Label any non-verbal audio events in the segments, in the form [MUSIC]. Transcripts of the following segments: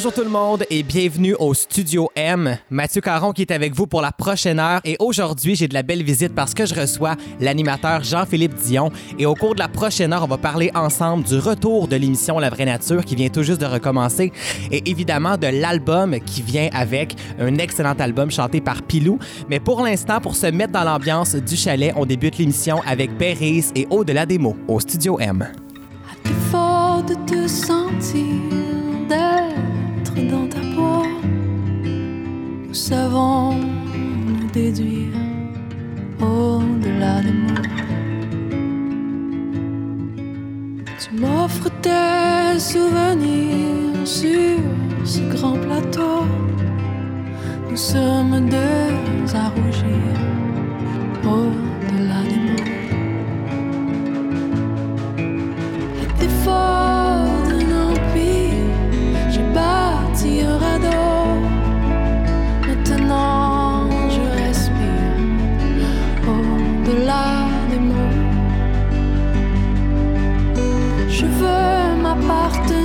Bonjour tout le monde et bienvenue au Studio M. Mathieu Caron qui est avec vous pour la prochaine heure et aujourd'hui j'ai de la belle visite parce que je reçois l'animateur Jean-Philippe Dion et au cours de la prochaine heure on va parler ensemble du retour de l'émission La Vraie Nature qui vient tout juste de recommencer et évidemment de l'album qui vient avec un excellent album chanté par Pilou. Mais pour l'instant pour se mettre dans l'ambiance du chalet on débute l'émission avec Béris et Au-delà des mots au Studio M. nous savons nous déduire au-delà des mots. Tu m'offres tes souvenirs sur ce grand plateau. Nous sommes deux à rougir au-delà des mots. À défaut veux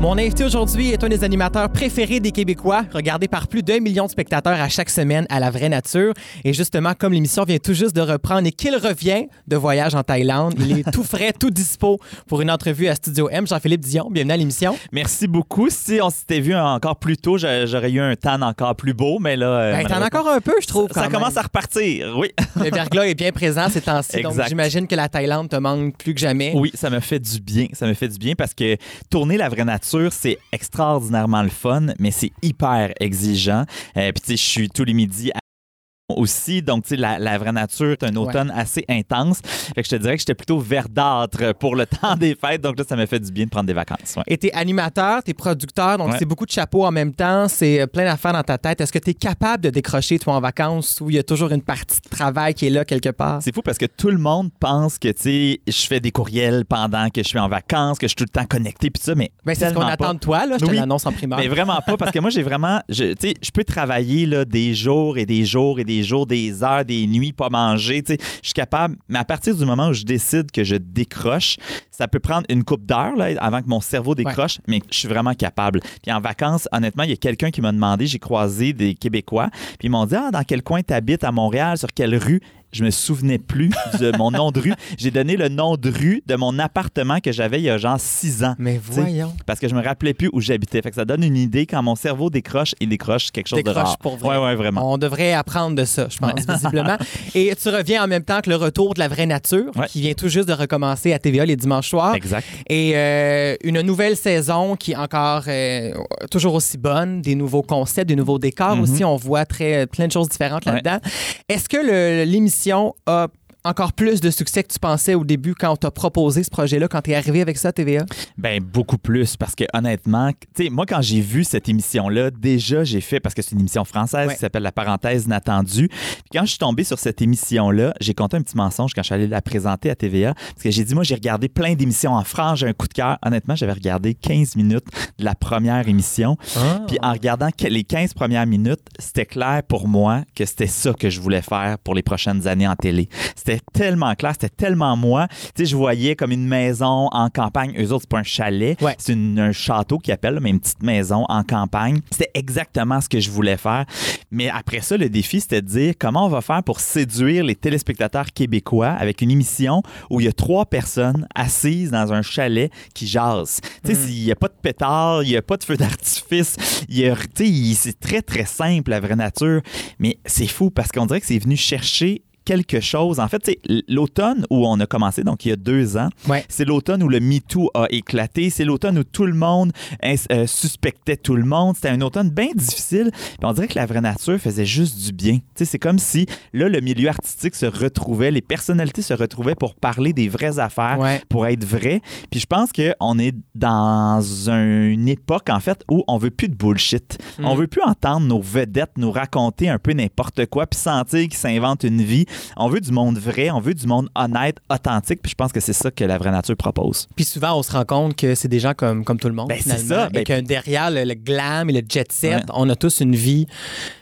Mon invité aujourd'hui est un des animateurs préférés des Québécois, regardé par plus d'un million de spectateurs à chaque semaine à la vraie nature. Et justement, comme l'émission vient tout juste de reprendre et qu'il revient de voyage en Thaïlande, il est tout frais, tout dispo pour une entrevue à Studio M. Jean-Philippe Dion, bienvenue à l'émission. Merci beaucoup. Si on s'était vu encore plus tôt, j'a- j'aurais eu un tan encore plus beau, mais là. euh, Ben, T'en encore un peu, je trouve. Ça quand commence à repartir, oui. Le verglas est bien présent ces temps-ci, donc j'imagine que la Thaïlande te manque plus que jamais. Oui, ça me fait du bien. Ça me fait du bien parce que tourner la vraie nature, c'est extraordinairement le fun, mais c'est hyper exigeant. Euh, Puis, tu sais, je suis tous les midis à aussi. Donc, tu sais, la, la vraie nature, c'est un automne assez intense. Fait que je te dirais que j'étais plutôt verdâtre pour le [LAUGHS] temps des fêtes. Donc là, ça me fait du bien de prendre des vacances. ouais. Et t'es animateur, t'es producteur, donc Ouais. c'est beaucoup de chapeaux en même temps, c'est euh, plein d'affaires dans ta tête. Est-ce que t'es capable de décrocher, toi, en vacances, où il y a toujours une partie de travail qui est là quelque part? C'est fou parce que tout le monde pense que, tu sais, je fais des courriels pendant que je suis en vacances, que je suis tout le temps connecté, puis ça, mais Ben, c'est ce qu'on attend de toi, là. Je te Oui. l'annonce en primaire. Mais vraiment pas, parce que moi, j'ai vraiment. Tu sais, je peux travailler là, des jours et des jours et des jours, des heures, des nuits, pas manger. Je suis capable. Mais à partir du moment où je décide que je décroche, ça peut prendre une coupe d'heures avant que mon cerveau décroche, mais je suis vraiment capable. Puis en vacances, honnêtement, il y a quelqu'un qui m'a demandé, j'ai croisé des Québécois, puis ils m'ont dit Ah, dans quel coin tu habites à Montréal, sur quelle rue? Je me souvenais plus de mon nom de rue. J'ai donné le nom de rue de mon appartement que j'avais il y a genre six ans. Mais voyons. Parce que je me rappelais plus où j'habitais. Fait que ça donne une idée quand mon cerveau décroche, il décroche quelque chose de Décroche rare. pour vrai. Ouais, ouais, vraiment. On devrait apprendre de ça, je pense, [LAUGHS] visiblement. Et tu reviens en même temps que le retour de la vraie nature, Ouais. qui vient tout juste de recommencer à TVA les dimanches soirs. Exact. Et euh, une nouvelle saison qui est encore euh, toujours aussi bonne, des nouveaux concepts, des nouveaux décors Mhm. aussi. On voit très, plein de choses différentes là-dedans. Est-ce que le- l'émission a encore plus de succès que tu pensais au début quand on t'a proposé ce projet-là, quand tu es arrivé avec ça à TVA? Ben beaucoup plus parce que honnêtement, tu sais, moi quand j'ai vu cette émission là, déjà j'ai fait parce que c'est une émission française Ouais. qui s'appelle La parenthèse inattendue. Puis quand je suis tombé sur cette émission là, j'ai compté un petit mensonge quand je suis allé la présenter à TVA parce que j'ai dit moi j'ai regardé plein d'émissions en France, j'ai un coup de cœur. Honnêtement, j'avais regardé 15 minutes de la première émission. Puis en regardant les 15 premières minutes, c'était clair pour moi que c'était ça que je voulais faire pour les prochaines années en télé. C'était tellement clair, c'était tellement moi. Tu sais, je voyais comme une maison en campagne. Eux autres, c'est pas un chalet, Ouais. c'est un château qui appelle, mais une petite maison en campagne. C'était exactement ce que je voulais faire. Mais après ça, le défi, c'était de dire comment on va faire pour séduire les téléspectateurs québécois avec une émission où il y a trois personnes assises dans un chalet qui jasent. Tu sais, il n'y a pas de pétard, il n'y a pas de feu d'artifice. C'est très, très simple, la vraie nature. Mais c'est fou parce qu'on dirait que c'est venu chercher quelque chose. En fait, sais, l'automne où on a commencé, donc il y a deux ans, Ouais. c'est l'automne où le MeToo a éclaté. C'est l'automne où tout le monde euh, suspectait tout le monde. C'était un automne bien difficile. Puis on dirait que la vraie nature faisait juste du bien. C'est comme si là, le milieu artistique se retrouvait, les personnalités se retrouvaient pour parler des vraies affaires, Ouais. pour être vrai. Puis je pense qu'on est dans une époque, en fait, où on veut plus de bullshit. Mm. On veut plus entendre nos vedettes nous raconter un peu n'importe quoi, puis sentir qu'ils s'inventent une vie. On veut du monde vrai, on veut du monde honnête, authentique. Puis je pense que c'est ça que la vraie nature propose. Puis souvent, on se rend compte que c'est des gens comme, comme tout le monde. Ben, c'est ça. Ben, et que derrière le, le glam et le jet set, Ouais. on a tous une vie.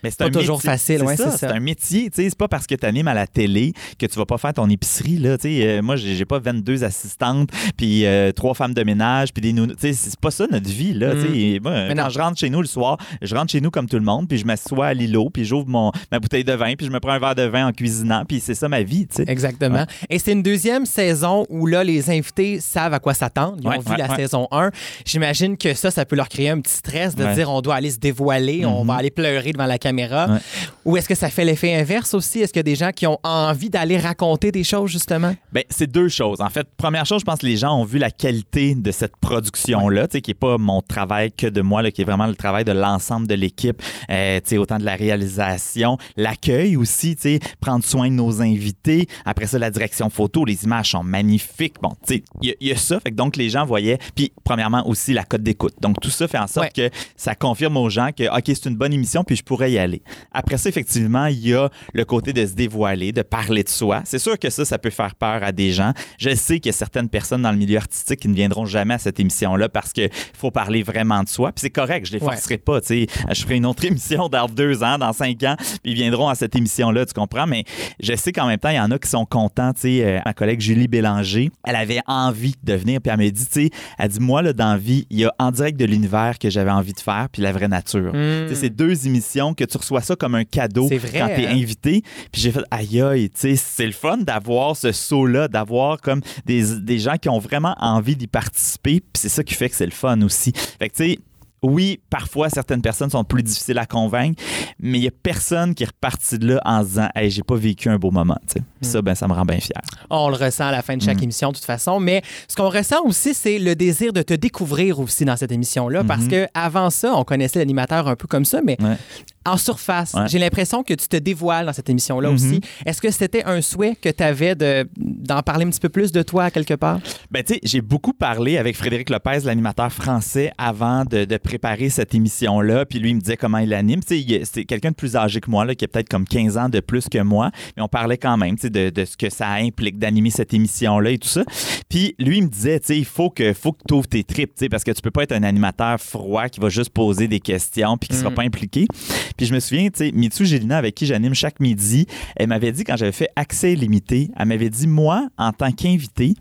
Mais c'est Pas un toujours métier. facile, ouais, c'est ça. C'est un métier, tu sais, c'est pas parce que tu animes à la télé que tu vas pas faire ton épicerie là, tu sais, euh, moi j'ai pas 22 assistantes puis euh, trois femmes de ménage puis des nounous, c'est pas ça notre vie là. Moi, Mm. Mais quand je rentre chez nous le soir, je rentre chez nous comme tout le monde puis je m'assois à l'îlot puis j'ouvre ma bouteille de vin puis je me prends un verre de vin en cuisinant puis c'est ça ma vie, tu sais. Exactement. Et c'est une deuxième saison où là, les invités savent à quoi s'attendre. Ils Ouais, ont vu ouais, la saison 1. J'imagine que ça, ça peut leur créer un petit stress de dire on doit aller se dévoiler, on Mhm. va aller pleurer devant la caméra. Ou est-ce que ça fait l'effet inverse aussi? Est-ce qu'il y a des gens qui ont envie d'aller raconter des choses, justement? Ben, c'est deux choses. En fait, première chose, je pense que les gens ont vu la qualité de cette production-là, tu sais, qui n'est pas mon travail que de moi, là, qui est vraiment le travail de l'ensemble de l'équipe, euh, tu sais, autant de la réalisation, l'accueil aussi, tu sais, prendre soin de nos invités. Après ça, la direction photo, les images sont magnifiques. Bon, tu sais, il y, a- il y a ça. Fait que donc, les gens voyaient. Puis, premièrement, aussi la cote d'écoute. Donc, tout ça fait en sorte que ça confirme aux gens que, OK, c'est une bonne émission, puis je pourrais y aller. Après ça, effectivement, il y a le côté de se dévoiler, de parler de soi. C'est sûr que ça, ça peut faire peur à des gens. Je sais qu'il y a certaines personnes dans le milieu artistique qui ne viendront jamais à cette émission-là parce qu'il faut parler vraiment de soi. Puis c'est correct, je les Ouais. forcerai pas. tu sais. Je ferai une autre [LAUGHS] émission dans deux ans, dans cinq ans, puis ils viendront à cette émission-là, tu comprends? Mais je sais qu'en même temps, il y en a qui sont contents. tu sais. Euh, ma collègue Julie Bélanger, elle avait envie de venir, puis elle m'a dit, tu sais, elle dit, moi, là, dans la vie, il y a En direct de l'univers que j'avais envie de faire, puis La vraie nature. Tu sais, C'est deux émissions que tu reçois ça comme un cadeau vrai, quand tu es hein? invité. Puis j'ai fait, aïe, aïe, tu sais, c'est le fun d'avoir ce saut-là, d'avoir comme des, des gens qui ont vraiment envie d'y participer. Puis c'est ça qui fait que c'est le fun aussi. Fait que, tu sais, oui, parfois certaines personnes sont plus difficiles à convaincre, mais il n'y a personne qui est reparti de là en se disant Hey, j'ai pas vécu un beau moment. Puis ça, ben, ça me rend bien fier. On le ressent à la fin de chaque Mm. émission, de toute façon. Mais ce qu'on ressent aussi, c'est le désir de te découvrir aussi dans cette émission-là. Parce que avant ça, on connaissait l'animateur un peu comme ça, mais Mm-hmm. Ouais. En surface, Ouais. j'ai l'impression que tu te dévoiles dans cette émission-là Mhm. aussi. Est-ce que c'était un souhait que tu avais de, d'en parler un petit peu plus de toi quelque part? Ben, tu sais, j'ai beaucoup parlé avec Frédéric Lopez, l'animateur français, avant de, de préparer cette émission-là. Puis lui, il me disait comment il anime. Tu sais, c'est quelqu'un de plus âgé que moi, là, qui a peut-être comme 15 ans de plus que moi. Mais on parlait quand même, tu sais, de, de ce que ça implique d'animer cette émission-là et tout ça. Puis lui, il me disait, tu sais, il faut que, faut que tu ouvres tes tripes, tu sais, parce que tu peux pas être un animateur froid qui va juste poser des questions puis qui sera Mm. pas impliqué. Puis je me souviens, tu sais, Mitsu Gélina, avec qui j'anime chaque midi, elle m'avait dit, quand j'avais fait accès limité, elle m'avait dit, moi, en tant qu'invité,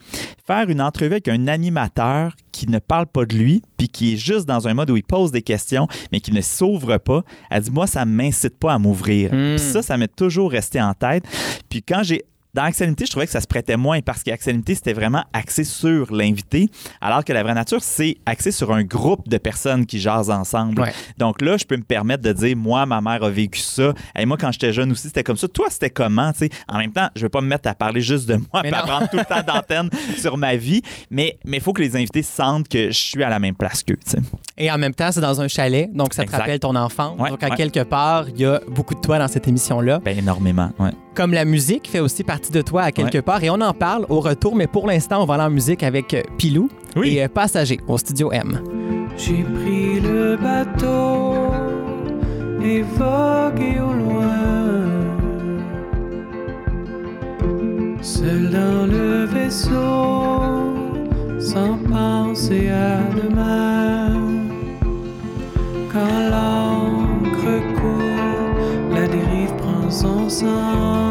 faire une entrevue avec un animateur qui ne parle pas de lui, puis qui est juste dans un mode où il pose des questions, mais qui ne s'ouvre pas, elle dit, moi, ça m'incite pas à m'ouvrir. Hmm. Puis ça, ça m'est toujours resté en tête. Puis quand j'ai dans Axelinity, je trouvais que ça se prêtait moins parce qu'Axelinity, c'était vraiment axé sur l'invité, alors que la vraie nature, c'est axé sur un groupe de personnes qui jasent ensemble. Ouais. Donc là, je peux me permettre de dire, moi, ma mère a vécu ça. Et moi, quand j'étais jeune aussi, c'était comme ça. Toi, c'était comment? En même temps, je vais pas me mettre à parler juste de moi, non. prendre tout le temps d'antenne [LAUGHS] sur ma vie, mais il faut que les invités sentent que je suis à la même place qu'eux. Et en même temps, c'est dans un chalet, donc ça te Exact. rappelle ton. Ouais, donc, à ouais. quelque part, il y a beaucoup de toi dans cette émission-là. Ben, énormément. Ouais. Comme la musique fait aussi partie de toi à quelque Ouais. part. Et on en parle au retour, mais pour l'instant, on va aller en musique avec euh, Pilou Oui. et euh, Passager au studio M. J'ai pris le bateau et vogué au loin. Seul dans le vaisseau, sans penser à demain. Quand l'encre coule, la dérive prend son sens.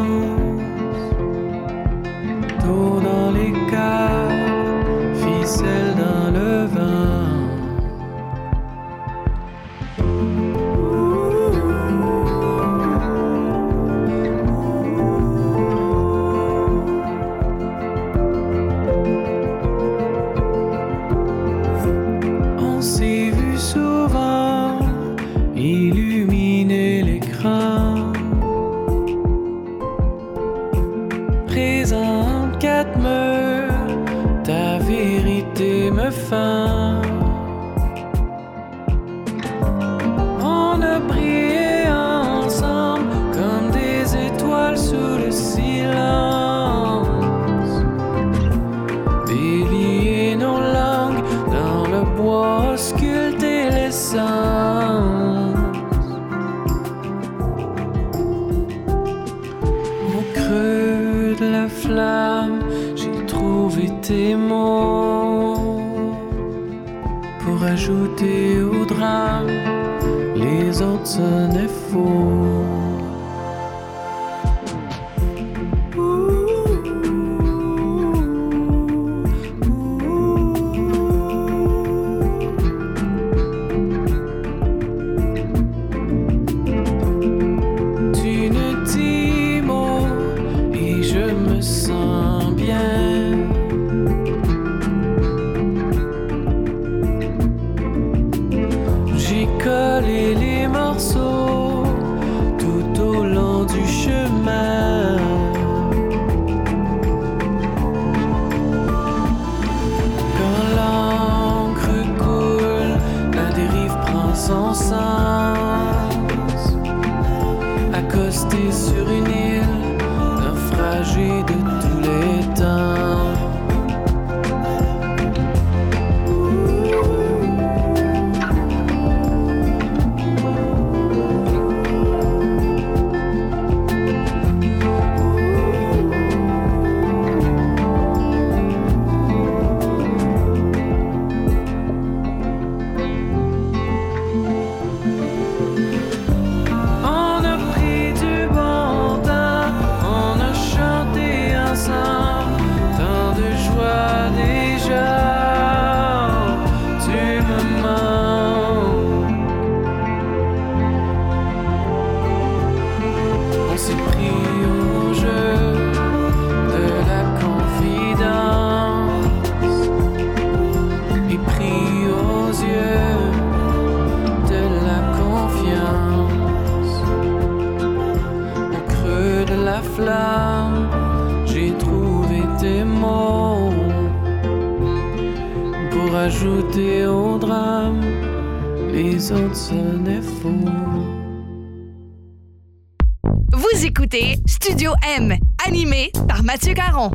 Faux. Vous écoutez Studio M, animé par Mathieu Caron.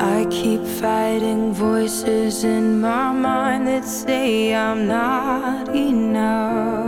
I keep fighting voices in my mind that say I'm not enough.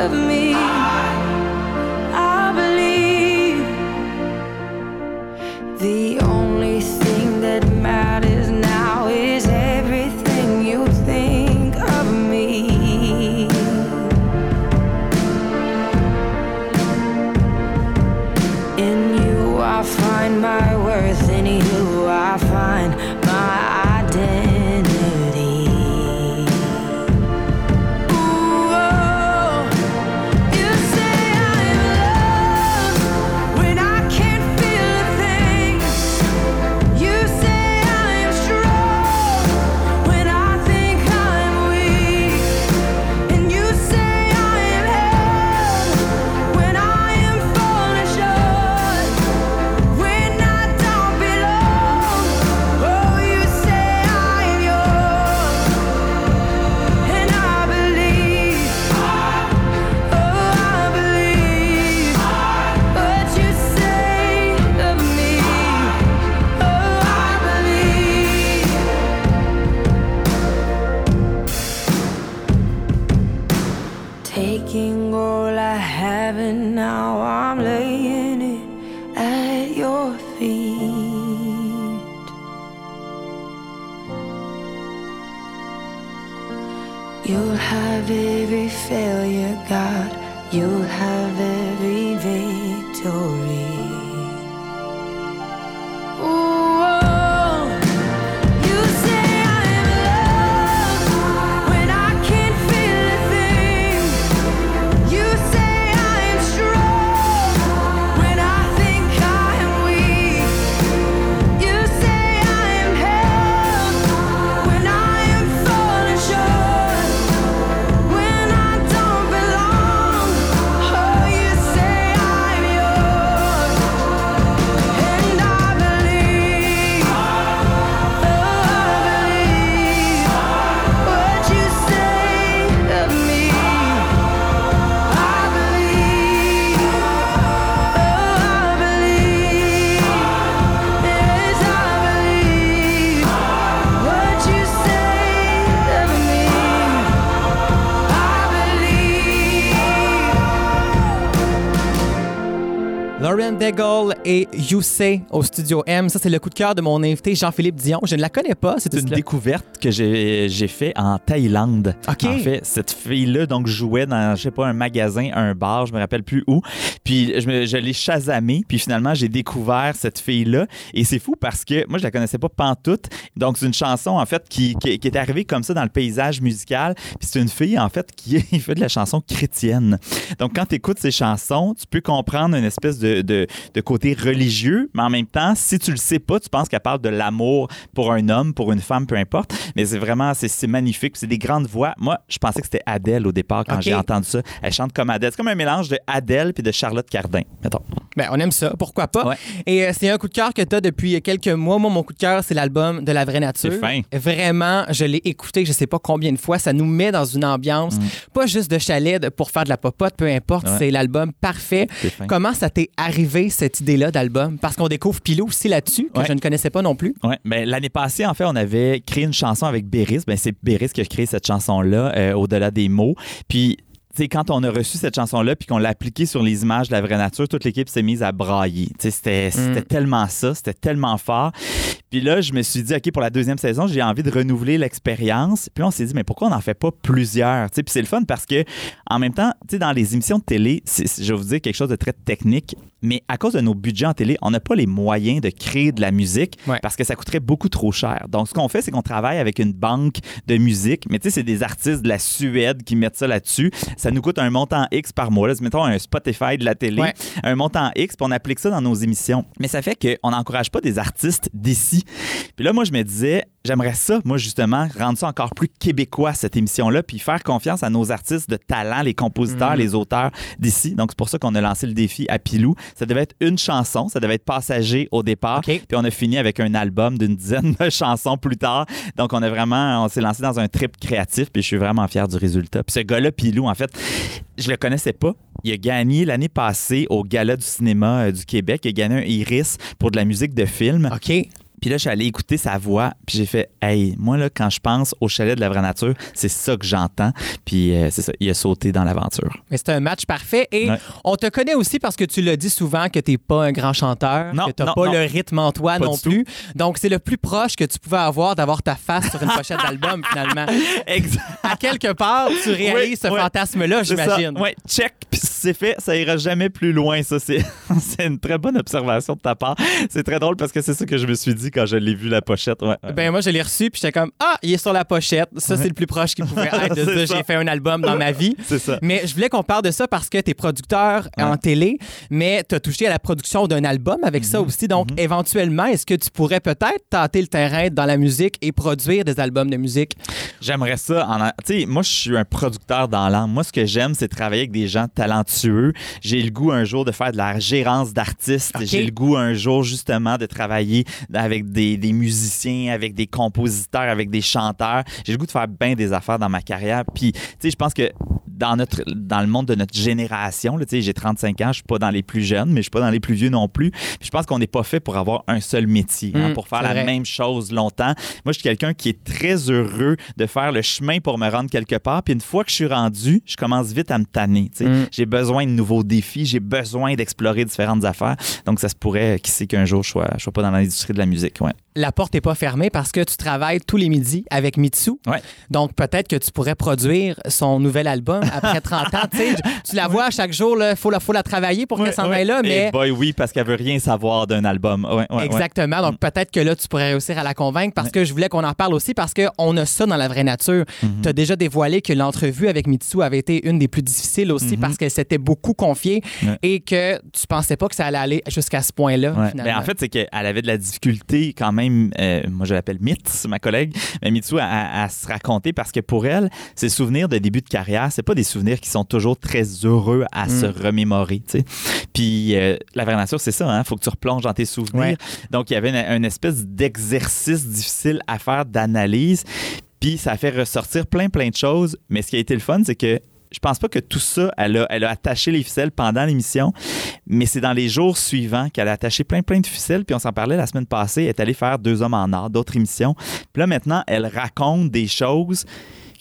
Of me. they go You Say au Studio M. Ça, c'est le coup de cœur de mon invité Jean-Philippe Dion. Je ne la connais pas, C'est une découverte que j'ai fait en Thaïlande. OK. En fait, cette fille-là donc jouait dans je sais pas un magasin, un bar, je me rappelle plus où. Puis je, me- je l'ai chasamé, puis finalement j'ai découvert cette fille-là et c'est fou parce que moi je la connaissais pas pantoute. Donc c'est une chanson en fait qui, qui, qui est arrivée comme ça dans le paysage musical. Puis c'est une fille en fait qui [LAUGHS] fait de la chanson chrétienne. Donc quand tu écoutes ses chansons, tu peux comprendre une espèce de, de, de côté religieux, mais en même temps, si tu le sais pas, tu penses qu'elle parle de l'amour pour un homme, pour une femme, peu importe. Mais c'est vraiment, c'est magnifique. C'est des grandes voix. Moi, je pensais que c'était Adèle au départ quand j'ai entendu ça. Elle chante comme Adèle. C'est comme un mélange de Adèle puis de Charlotte Cardin, mettons. Ben, on aime ça, pourquoi pas? Ouais. Et euh, c'est un coup de cœur que tu as depuis quelques mois. Moi, mon coup de cœur, c'est l'album de la vraie nature. C'est fin. Vraiment, je l'ai écouté, je sais pas combien de fois. Ça nous met dans une ambiance, pas juste de chalet pour faire de la popote, peu importe. Mm. Ouais. C'est l'album parfait. Comment ça t'est arrivé, cette idée-là d'album? Parce qu'on découvre Pilou aussi là-dessus, que Ouais. je ne connaissais pas non plus. Ouais, ben, l'année passée, en fait, on avait créé une chanson avec Béris. Ben, c'est Béris qui a créé cette chanson-là, euh, Au-delà des mots. Puis, sais, quand on a reçu cette chanson-là puis qu'on l'a appliquée sur les images de la vraie nature, toute l'équipe s'est mise à brailler. Sais, c'était, tellement ça, c'était tellement fort. Puis là, je me suis dit, OK, pour la deuxième saison, j'ai envie de renouveler l'expérience. Puis on s'est dit, mais pourquoi on n'en fait pas plusieurs? Puis c'est le fun parce que, en même temps, tu sais, dans les émissions de télé, je vais vous dire quelque chose de très technique, mais à cause de nos budgets en télé, on n'a pas les moyens de créer de la musique Ouais. parce que ça coûterait beaucoup trop cher. Donc, ce qu'on fait, c'est qu'on travaille avec une banque de musique, mais tu sais, c'est des artistes de la Suède qui mettent ça là-dessus. Ça nous coûte un montant X par mois. Là, mettons un Spotify de la télé, Ouais. un montant X, puis on applique ça dans nos émissions. Mais ça fait qu'on n'encourage pas des artistes d'ici. Puis là, moi, je me disais, j'aimerais ça, moi, justement, rendre ça encore plus québécois, cette émission-là, puis faire confiance à nos artistes de talent, les compositeurs, les auteurs d'ici. Donc, c'est pour ça qu'on a lancé le défi à Pilou. Ça devait être une chanson, ça devait être passager au départ. Puis on a fini avec un album d'une dizaine de [LAUGHS] chansons plus tard. Donc, on a vraiment, on s'est lancé dans un trip créatif, puis je suis vraiment fier du résultat. Puis ce gars-là, Pilou, en fait, je le connaissais pas. Il a gagné l'année passée au Gala du cinéma euh, du Québec. Il a gagné un Iris pour de la musique de film. OK. Puis là, je suis allé écouter sa voix, puis j'ai fait Hey, moi, là, quand je pense au chalet de la vraie nature, c'est ça que j'entends. Puis euh, c'est ça, il a sauté dans l'aventure. Mais c'est un match parfait. Et Ouais. on te connaît aussi parce que tu l'as dit souvent que t'es pas un grand chanteur, Non, que t'as non, pas non. le rythme en toi Pas non tout. plus. Donc, c'est le plus proche que tu pouvais avoir d'avoir ta face sur une pochette d'album, finalement. [LAUGHS] Exact. À quelque part, tu réalises Oui, ce oui. fantasme-là, j'imagine. Oui, check. Puis si c'est fait, ça ira jamais plus loin. Ça, c'est [LAUGHS] c'est une très bonne observation de ta part. C'est très drôle parce que c'est ça que je me suis dit quand je l'ai vu la pochette. Ouais. Ben moi, je l'ai reçu, puis j'étais comme Ah, il est sur la pochette. Ça, c'est le plus proche qu'il pouvait [LAUGHS] être de ça. j'ai fait un album dans ma vie. c'est ça. Mais je voulais qu'on parle de ça parce que tu es producteur en télé, mais tu as touché à la production d'un album avec Mhm. ça aussi. Donc, éventuellement, est-ce que tu pourrais peut-être tâter le terrain dans la musique et produire des albums de musique? J'aimerais ça. En... Tu sais, moi, je suis un producteur dans l'âme. Moi, ce que j'aime, c'est travailler avec des gens talentueux. J'ai le goût un jour de faire de la gérance d'artistes. J'ai le goût un jour, justement, de travailler avec des, des musiciens, avec des compositeurs, avec des chanteurs. J'ai le goût de faire bien des affaires dans ma carrière. Puis, tu sais, je pense que dans, notre, dans le monde de notre génération, tu sais, j'ai 35 ans, je suis pas dans les plus jeunes, mais je suis pas dans les plus vieux non plus. Puis je pense qu'on n'est pas fait pour avoir un seul métier, hein, Mm, pour faire la vrai. même chose longtemps. Moi, je suis quelqu'un qui est très heureux de faire le chemin pour me rendre quelque part. Puis une fois que je suis rendu, je commence vite à me tanner. tu sais. Mm. J'ai besoin de nouveaux défis, j'ai besoin d'explorer différentes affaires. Donc, ça se pourrait, qui sait qu'un jour, je sois, je sois pas dans l'industrie de la musique. Ouais. La porte n'est pas fermée parce que tu travailles tous les midis avec Mitsu. Ouais. Donc, peut-être que tu pourrais produire son nouvel album après [LAUGHS] 30 ans. Tu la vois chaque jour, il faut la, faut la travailler pour qu'elle s'en aille là, mais. Boy, oui, parce qu'elle veut rien savoir d'un album. Ouais, ouais, ouais. Exactement. Donc, peut-être que là, tu pourrais réussir à la convaincre parce que je voulais qu'on en parle aussi parce qu'on a ça dans la vraie nature. Mhm. Tu as déjà dévoilé que l'entrevue avec Mitsu avait été une des plus difficiles aussi parce qu'elle s'était beaucoup confiée et que tu pensais pas que ça allait aller jusqu'à ce point-là. Ben, en fait, c'est qu'elle avait de la difficulté quand même. Euh, moi, je l'appelle Mitz, ma collègue. Mais Mitsu, à, à- se raconter parce que pour elle, ses souvenirs de début de carrière, c'est pas des souvenirs qui sont toujours très heureux à Mm. se remémorer. tu sais. Puis euh, la vraie nature, c'est ça. Il faut que tu replonges dans tes souvenirs. Ouais. Donc, il y avait une, une espèce d'exercice difficile à faire d'analyse. Puis ça a fait ressortir plein, plein de choses. Mais ce qui a été le fun, c'est que je pense pas que tout ça, elle a, attaché les ficelles pendant l'émission, mais c'est dans les jours suivants qu'elle a attaché plein, plein de ficelles. Puis on s'en parlait la semaine passée. Elle est allée faire Deux hommes en or, d'autres émissions. Puis là, maintenant, elle raconte des choses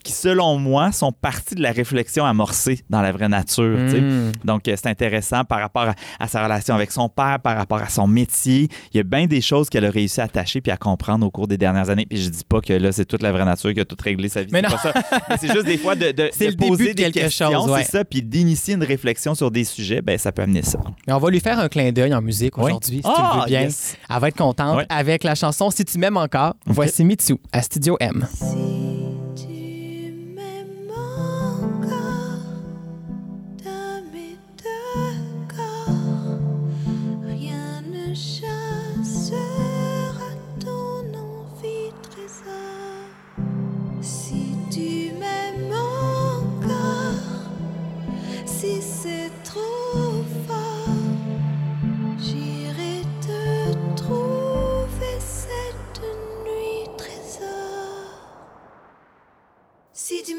qui, selon moi, sont parties de la réflexion amorcée dans la vraie nature. tu sais. Mm. Donc, euh, c'est intéressant par rapport à, à sa relation avec son père, par rapport à son métier. Il y a bien des choses qu'elle a réussi à attacher puis à comprendre au cours des dernières années. Puis je dis pas que là, c'est toute la vraie nature qui a tout réglé sa vie. Mais c'est non. pas ça. Mais c'est juste des fois de, de- [LAUGHS] C'est de le début poser de des quelque questions, chose, ouais. c'est ça, puis d'initier une réflexion sur des sujets, ben ça peut amener ça. Mais on va lui faire un clin d'œil en musique Oui. aujourd'hui, si tu Ah, le veux bien. yes. Elle va être contente avec la chanson Si tu m'aimes encore. Voici Mitsu à Studio M. Si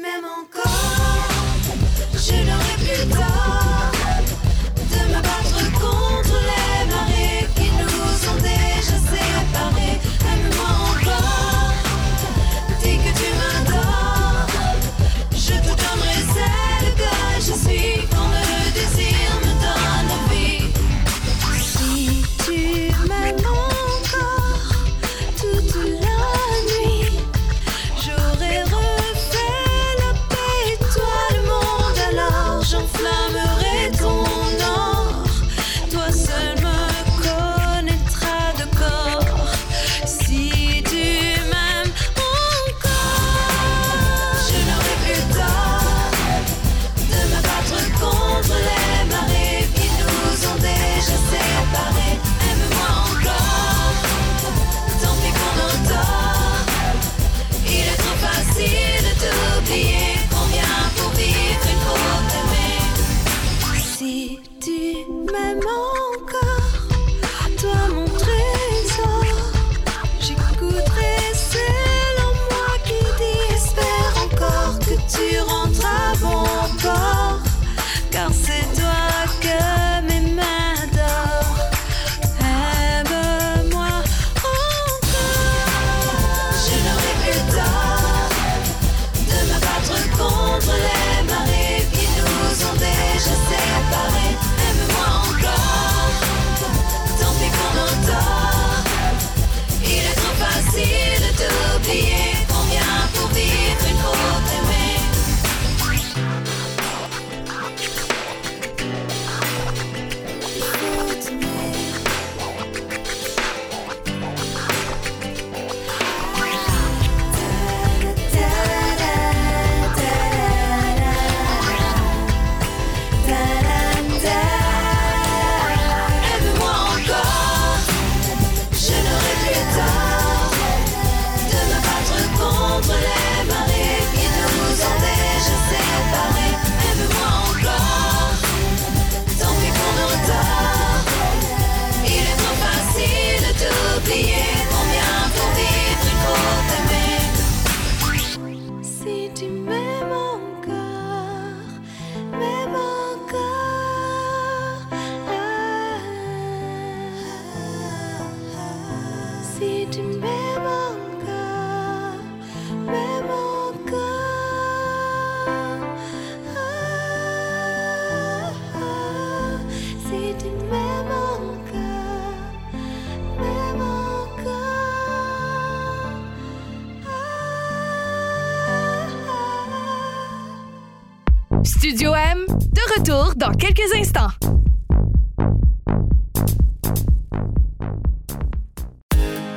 M'aimes encore, je n'aurai plus tort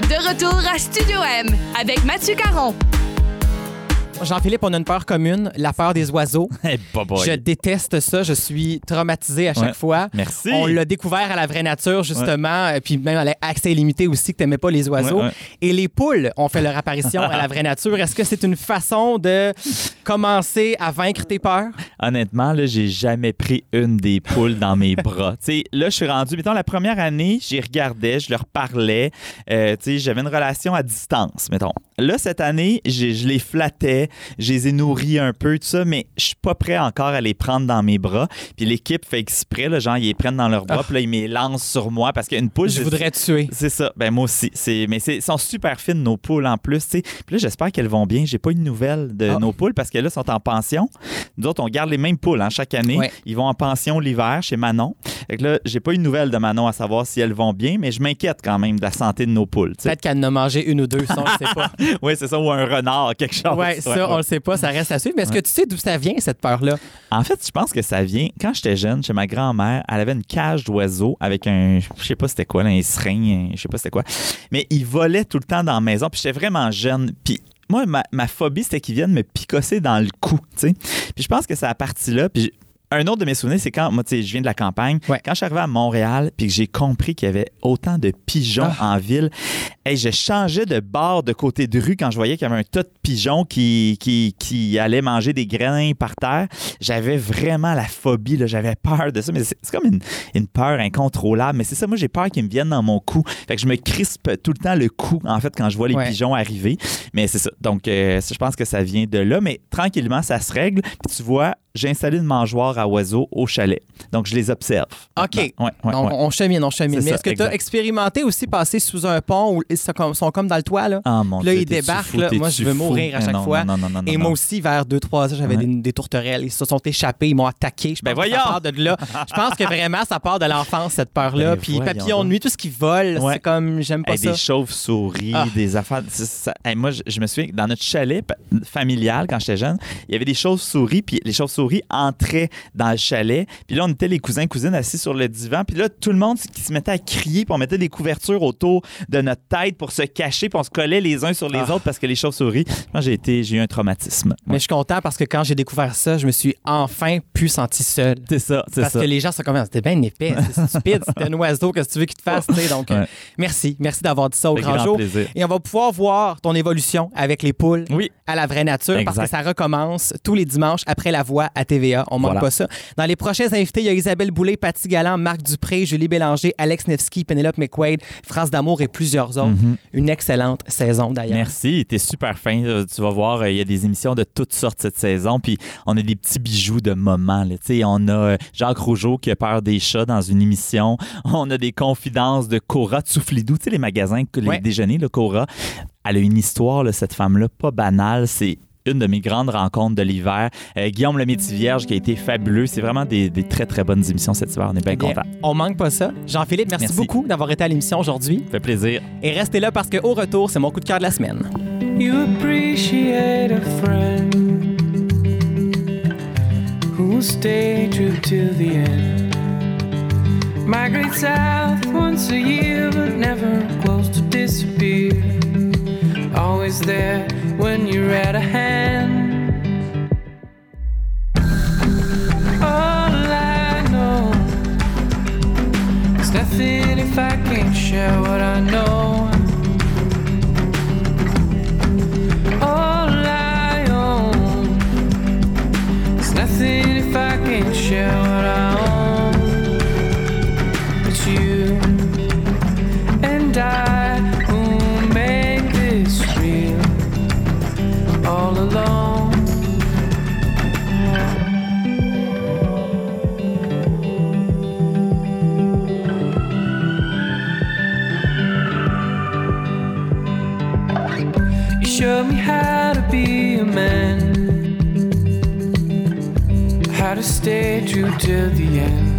De retour à Studio M avec Mathieu Caron. Jean-Philippe, on a une peur commune, la peur des oiseaux. [LAUGHS] Je déteste ça. Je suis traumatisé à chaque Ouais. fois. Merci. On l'a découvert à la vraie nature, justement, et puis même à l'accès illimité aussi, que tu n'aimais pas les oiseaux. Ouais. Et les poules ont fait leur apparition à la vraie nature. Est-ce que c'est une façon de commencer à vaincre tes peurs? Honnêtement, là, j'ai jamais pris une des poules dans mes [LAUGHS] bras. Tu sais, là, je suis rendu, mettons, la première année, j'y regardais, je leur parlais. Euh, tu sais, j'avais une relation à distance, mettons. Là, cette année, je les flattais, je les ai nourris un peu, tout ça, mais je suis pas prêt encore à les prendre dans mes bras. Puis l'équipe fait exprès, là, genre, ils les prennent dans leurs bras, Ah. puis là, ils me lancent sur moi parce qu'une poule, Je voudrais tuer. c'est ça. Ben moi aussi. Mais c'est sont super fines nos poules en plus. tu sais. Puis là j'espère qu'elles vont bien. J'ai pas eu de nouvelles de Ah. nos poules parce qu'elles là sont en pension. Nous autres on garde les mêmes poules hein, chaque année. Ouais. Ils vont en pension l'hiver chez Manon. Fait que là j'ai pas eu de nouvelles de Manon à savoir si elles vont bien, mais je m'inquiète quand même de la santé de nos poules. Peut-être qu'elle en a mangé une ou deux, ça, on sait pas. [LAUGHS] [LAUGHS] Oui c'est ça ou un renard quelque chose. Ouais, ça, on le sait pas, ça reste à suivre. Mais est-ce que tu sais d'où ça vient, cette peur-là? En fait, je pense que ça vient quand j'étais jeune, chez ma grand-mère, elle avait une cage d'oiseaux avec un je sais pas c'était quoi, là, un seringue, je sais pas c'était quoi. Mais il volait tout le temps dans la maison, puis j'étais vraiment jeune, puis moi ma, ma phobie c'était qu'ils viennent me picosser dans le cou, tu sais. Puis je pense que c'est à partir là, puis un autre de mes souvenirs, c'est quand, moi, tu sais, je viens de la campagne, Ouais. quand je suis arrivé à Montréal, puis que j'ai compris qu'il y avait autant de pigeons Ah. en ville, hey, je changeais de bord de côté de rue quand je voyais qu'il y avait un tas de pigeons qui, qui, qui allaient manger des grains par terre. J'avais vraiment la phobie, là, j'avais peur de ça, mais c'est comme une, une peur incontrôlable. Mais c'est ça, moi, j'ai peur qu'ils me viennent dans mon cou. Fait que je me crispe tout le temps le cou, en fait, quand je vois les Ouais. pigeons arriver. Mais c'est ça. Donc, euh, je pense que ça vient de là. Mais tranquillement, ça se règle. Puis tu vois, j'ai installé une mangeoire à oiseaux au chalet. Donc, je les observe. OK. Ouais, ouais, Donc, ouais. on chemine, on chemine. C'est Mais est-ce que tu as expérimenté aussi passer sous un pont où ils sont comme, dans le toit, là? Ah, mon Là, Dieu, ils débarquent, fou, là. Moi, je veux fou? mourir à chaque non, fois. Non, non, Et moi aussi, vers 2-3 ans, j'avais des, des tourterelles. Ils se sont échappés, ils m'ont attaqué. Je Ben pense que ça voyons! part de là. Je pense que vraiment, ça part de l'enfance, cette peur-là. Ben Puis voyons papillons de nuit, tout ce qui vole, c'est comme, j'aime pas Hey, ça. des chauves-souris, Ah. des affaires. c'est ça. Hey, moi, je, je me souviens dans notre chalet familial, quand j'étais jeune, il y avait des chauves-souris, puis les chauves-souris entraient dans le chalet. Puis là, on était les cousins, cousines assis sur le divan. Puis là, tout le monde qui se mettait à crier, puis on mettait des couvertures autour de notre tête pour se cacher, puis on se collait les uns sur les Ah. autres parce que les chauves-souris. Moi, j'ai été, j'ai eu un traumatisme. Mais je suis content parce que quand j'ai découvert ça, je me suis enfin plus senti seul. C'est ça, c'est Parce ça. que les gens sont comme, c'était bien épais, c'est [LAUGHS] stupide, c'était un oiseau, qu'est-ce que tu veux qu'il te fasse, tu sais? Donc, Ouais. merci, merci d'avoir dit ça au grand grand jour. plaisir. Et on va pouvoir voir ton évolution avec les poules Oui. à la vraie nature parce que ça recommence tous les dimanches après la voix à TVA. On manque Voilà. pas ça. Dans les prochains invités, il y a Isabelle Boulay, Patty Galland, Marc Dupré, Julie Bélanger, Alex Nevsky, Penelope McQuaid, France d'amour et plusieurs autres. Mhm. Une excellente saison d'ailleurs. Merci, t'es super fin. Tu vas voir, euh, il y a des émissions de toutes sortes cette saison. Puis on a des petits bijoux de moments. là. On a euh, Jacques Rougeau qui a peur des chats dans une émission. [LAUGHS] On a des confidences de Cora Tsouflidou, tu sais, les magasins, les Ouais. déjeuners, là, Cora. Elle a une histoire, là, cette femme-là, pas banale. C'est une de mes grandes rencontres de l'hiver. Euh, Guillaume le métier vierge qui a été fabuleux. C'est vraiment des, des très, très bonnes émissions cet hiver. On est bien Bien, contents. on manque pas ça. Jean-Philippe, merci, Merci. beaucoup d'avoir été à l'émission aujourd'hui. Ça fait plaisir. Et restez là parce qu'au retour, c'est mon coup de cœur de la semaine. You appreciate a friend who will stay true till the end. Migrate south once a year, but never close to disappear. Always there when you're at a hand. All I know is nothing if I can't share what I know. All I own is nothing if I can't share stay true till the end.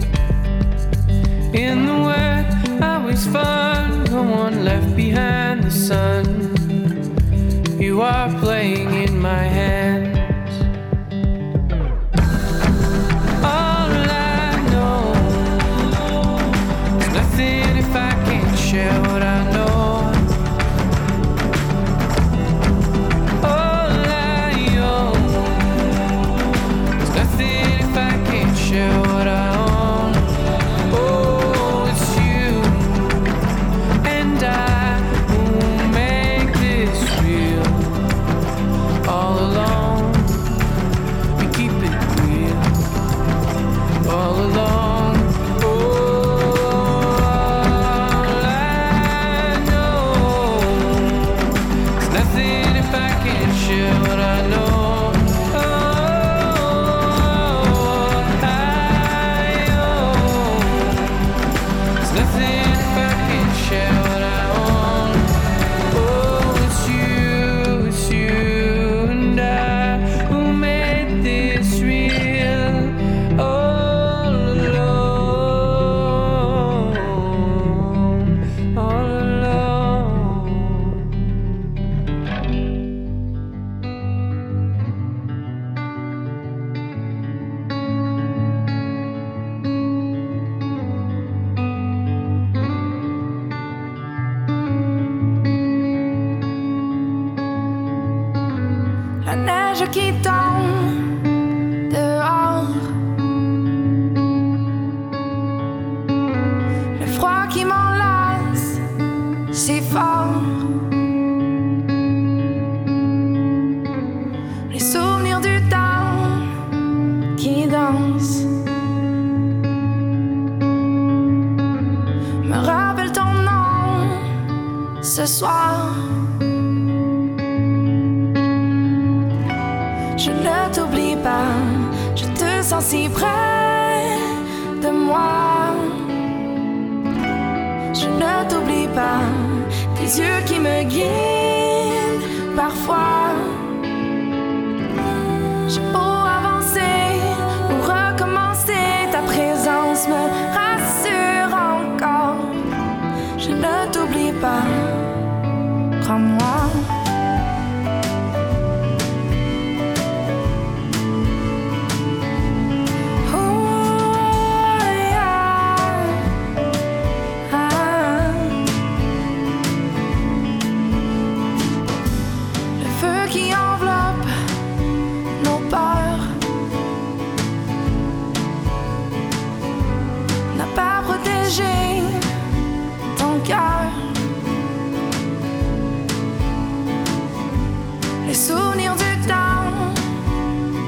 les souvenirs du temps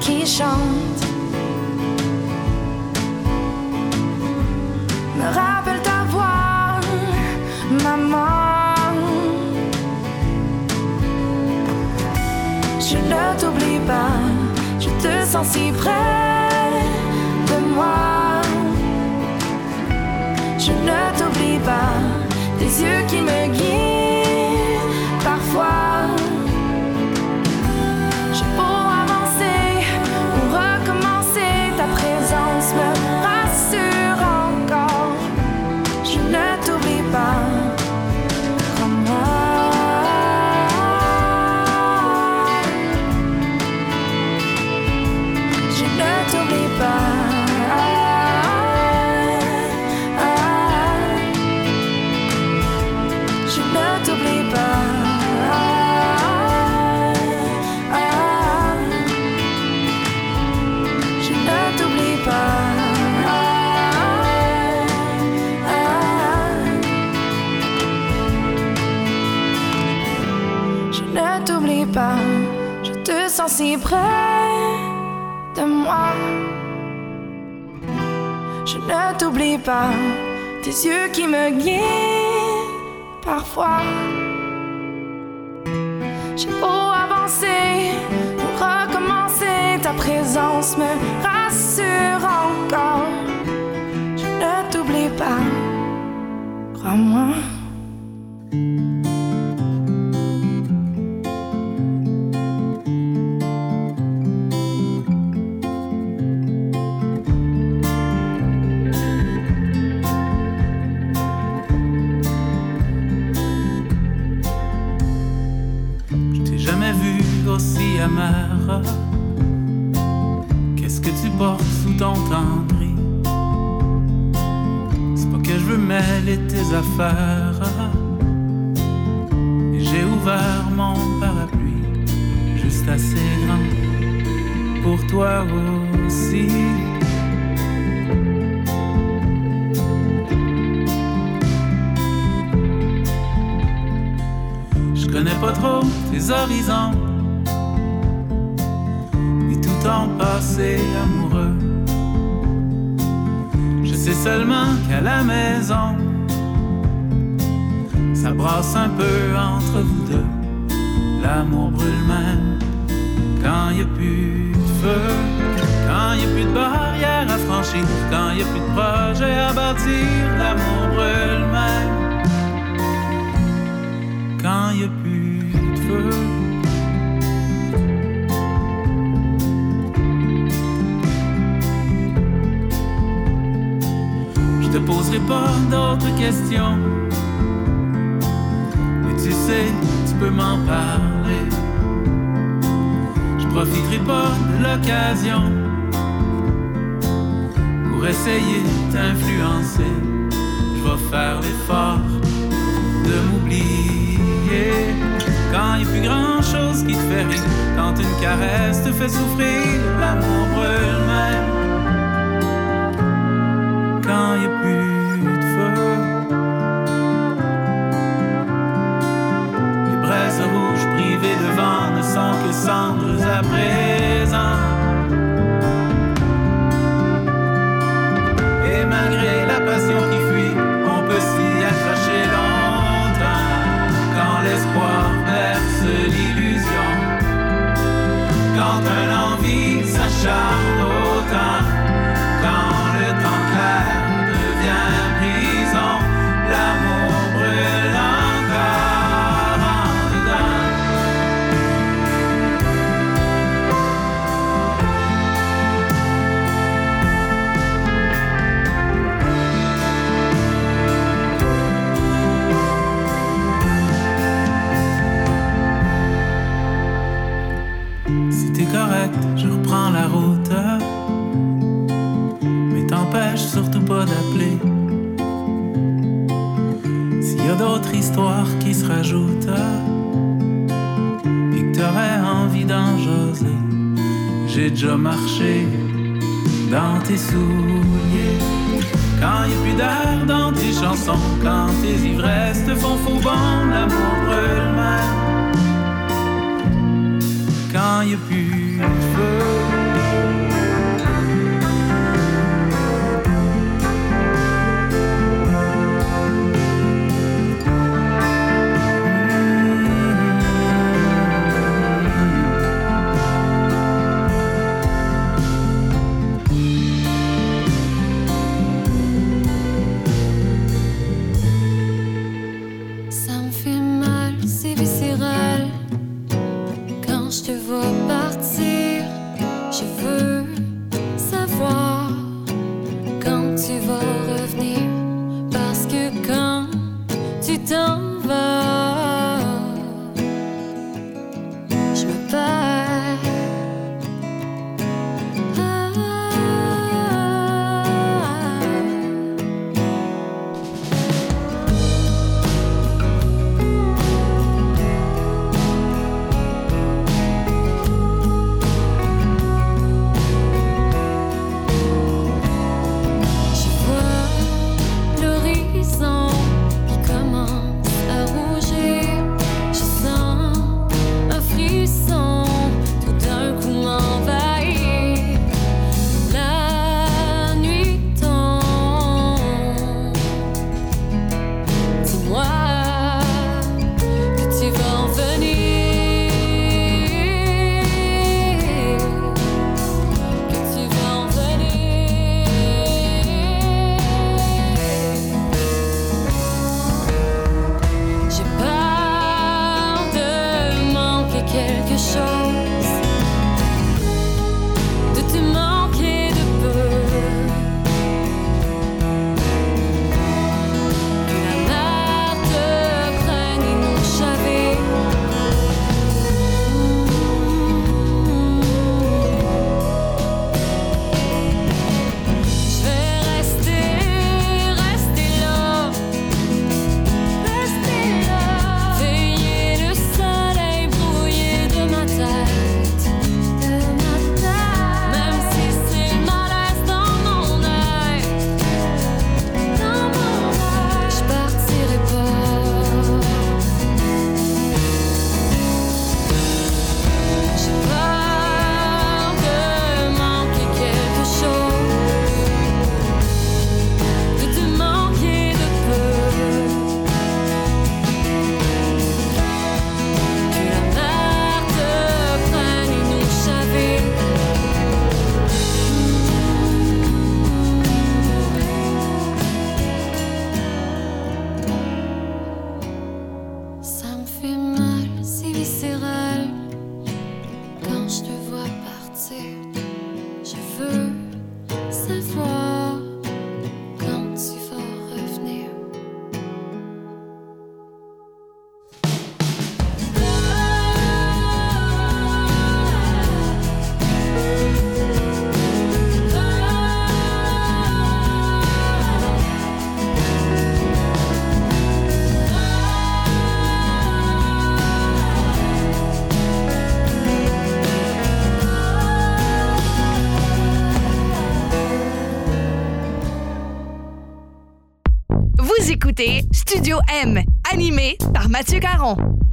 qui chantent. Me rappelle ta voix, maman. Je ne t'oublie pas, je te sens si près de moi. Je ne t'oublie pas, tes yeux qui me guident. près de moi. Je ne t'oublie pas, tes yeux qui me guident parfois. J'ai beau avancer, pour recommencer, ta présence me rassure. Quand une caresse te fait souffrir, l'amour brûle même. Quand y a plus de feu, les braises rouges privées de vent ne sont que cendres après. J'ai déjà marché dans tes souliers. Quand y a plus d'air dans tes chansons, quand tes ivresses te font faux bon, l'amour brûle même quand y a plus. Mathieu Caron.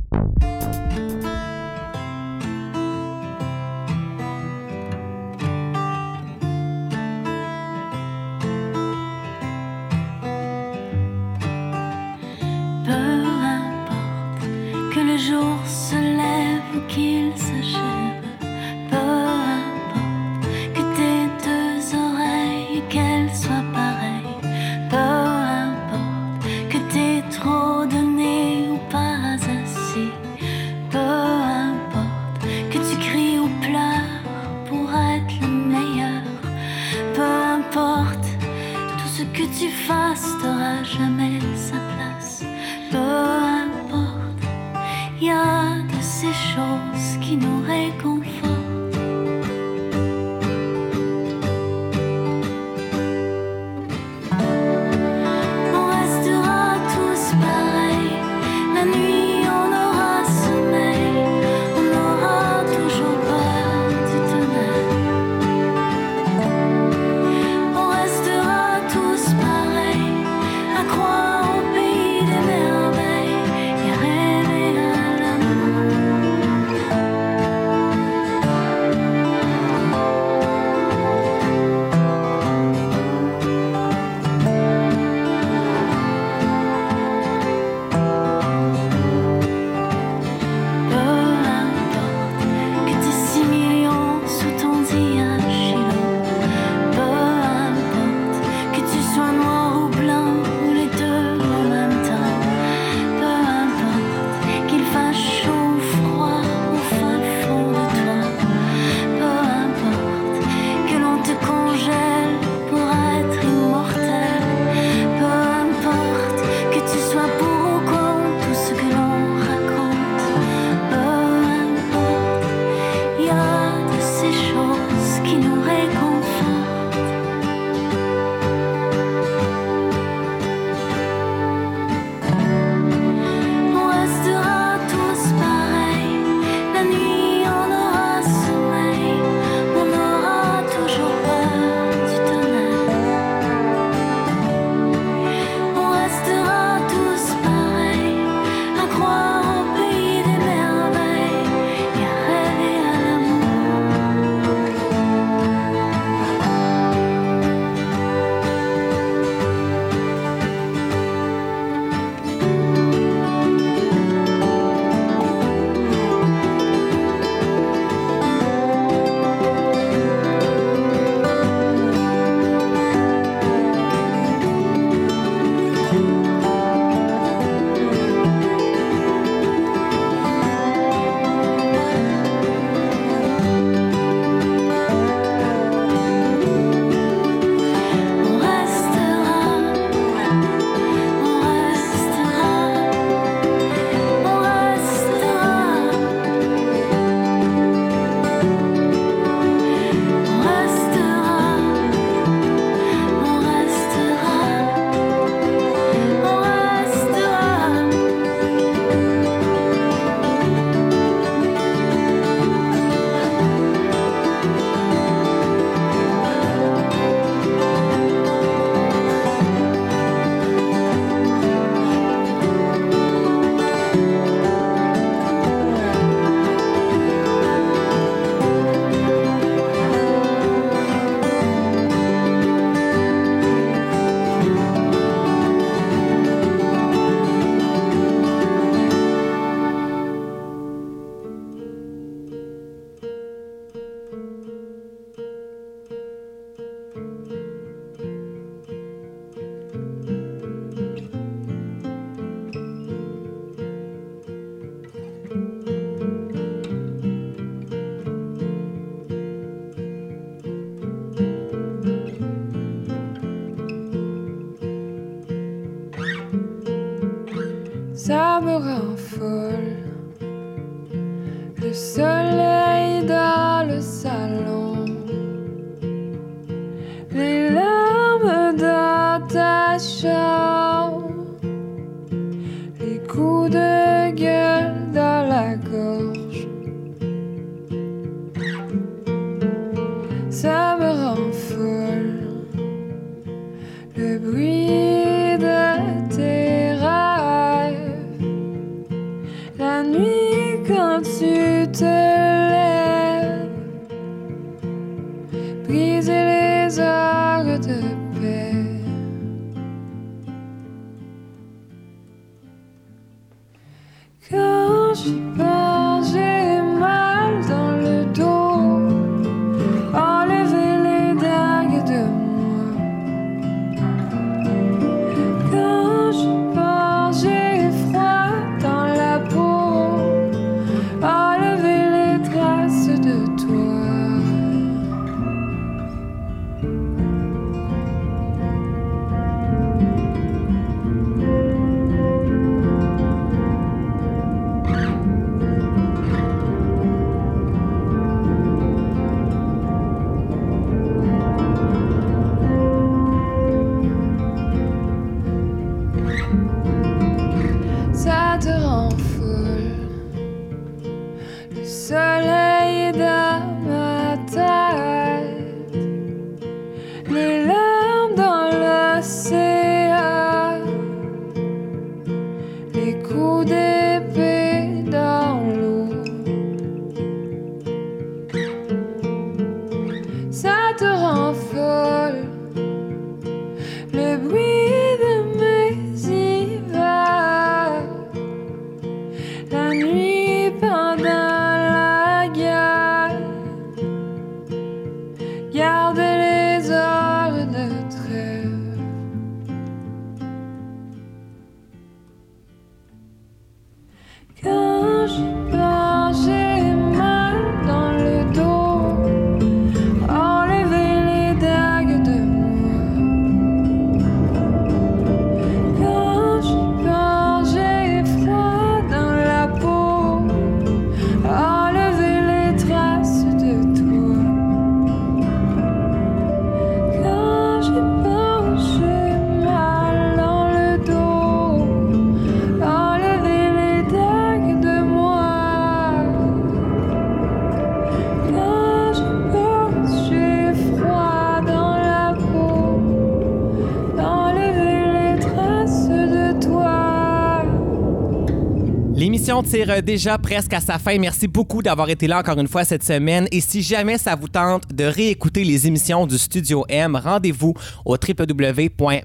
Tire euh, déjà presque à sa fin. Merci beaucoup d'avoir été là encore une fois cette semaine. Et si jamais ça vous tente de réécouter les émissions du Studio M, rendez-vous au www.mattv.ca.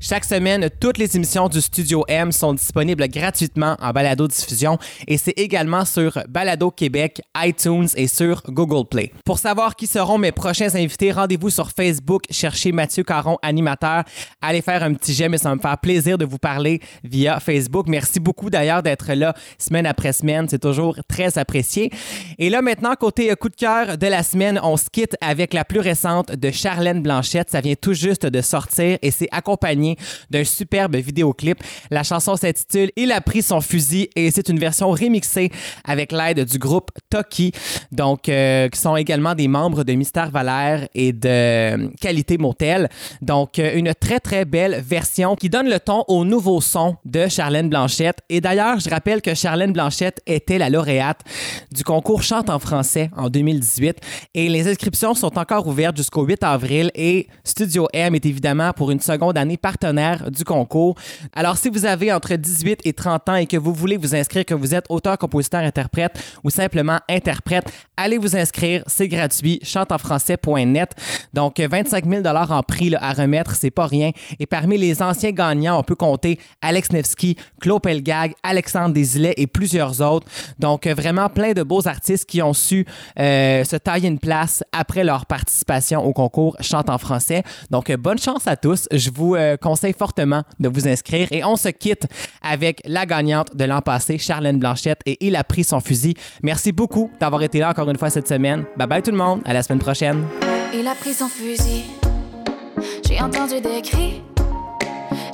Chaque semaine, toutes les émissions du Studio M sont disponibles gratuitement en balado-diffusion et c'est également sur Balado Québec, iTunes et sur Google Play. Pour savoir qui seront mes prochains invités, rendez-vous sur Facebook, cherchez Mathieu Caron, animateur. Allez faire un petit j'aime et ça va me faire plaisir de vous parler via Facebook. Merci beaucoup d'ailleurs d'être là semaine après semaine. C'est toujours très apprécié. Et là, maintenant, côté euh, coup de cœur de la semaine, on se quitte avec la plus récente de Charlène Blanchette. Ça vient tout juste de sortir et c'est accompagné d'un superbe vidéoclip. La chanson s'intitule Il a pris son fusil et c'est une version remixée avec l'aide du groupe Toki, donc euh, qui sont également des membres de Mystère Valère et de euh, Qualité Motel. Donc une très très belle version qui donne le ton au nouveau son de Charlène Blanchette. Et d'ailleurs, je rappelle que Charlène Blanchette était la lauréate du concours Chante en français en 2018 et les inscriptions sont encore ouvertes jusqu'au 8 avril et Studio M est évidemment pour une seconde année partenaire du concours. Alors si vous avez entre 18 et 30 ans et que vous voulez vous inscrire, que vous êtes auteur, compositeur, interprète ou simplement interprète, allez vous inscrire, c'est gratuit, chanteenfrançais.net. Donc 25 000 en prix à remettre, c'est pas rien. Et parmi les anciens gagnants, on peut compter Alex Nevsky, Claude Alexandre Desilets et plusieurs autres. Donc euh, vraiment plein de beaux artistes qui ont su euh, se tailler une place après leur participation au concours Chante en français. Donc euh, bonne chance à tous. Je vous conseille fortement de vous inscrire et on se quitte avec la gagnante de l'an passé, Charlène Blanchette, et il a pris son fusil. Merci beaucoup d'avoir été là encore une fois cette semaine. Bye bye tout le monde. À la semaine prochaine. Il a pris son fusil.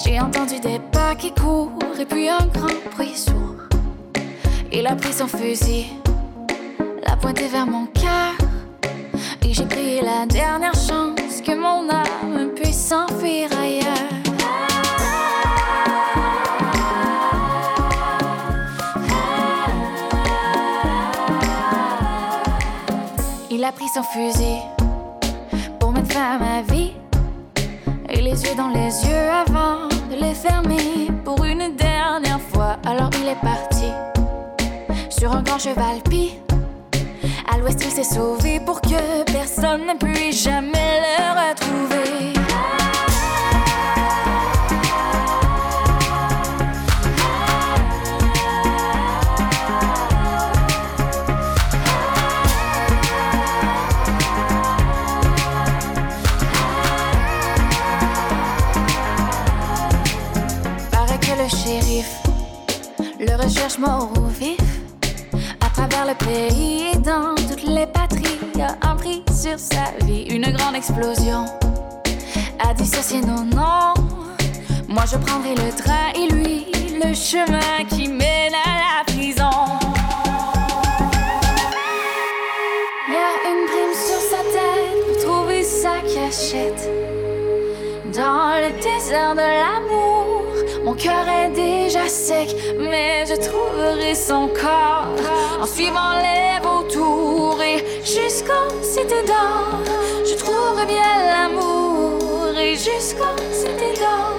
J'ai entendu des pas qui courent et puis un grand bruit sourd. Il a pris son fusil, l'a pointé vers mon cœur. Et j'ai pris la dernière chance que mon âme puisse s'enfuir ailleurs. Il a pris son fusil pour mettre fin à ma vie. Et les yeux dans les yeux avant de les fermer pour une dernière fois. Alors il est parti sur un grand cheval pis. À l'ouest il s'est sauvé pour que personne ne puisse jamais mort ou vif. À travers le pays et dans toutes les patries, a un prix sur sa vie. Une grande explosion a dissocié nos noms. Moi je prendrai le train et lui le chemin qui mène à la prison. Y a une prime sur sa tête pour trouver sa cachette. Dans le désert de l'amour, mon cœur est déjà sec, mais je trouverai son corps en suivant les vautours et jusqu'en cité d'or. Je trouverai bien l'amour et jusqu'en cité d'or,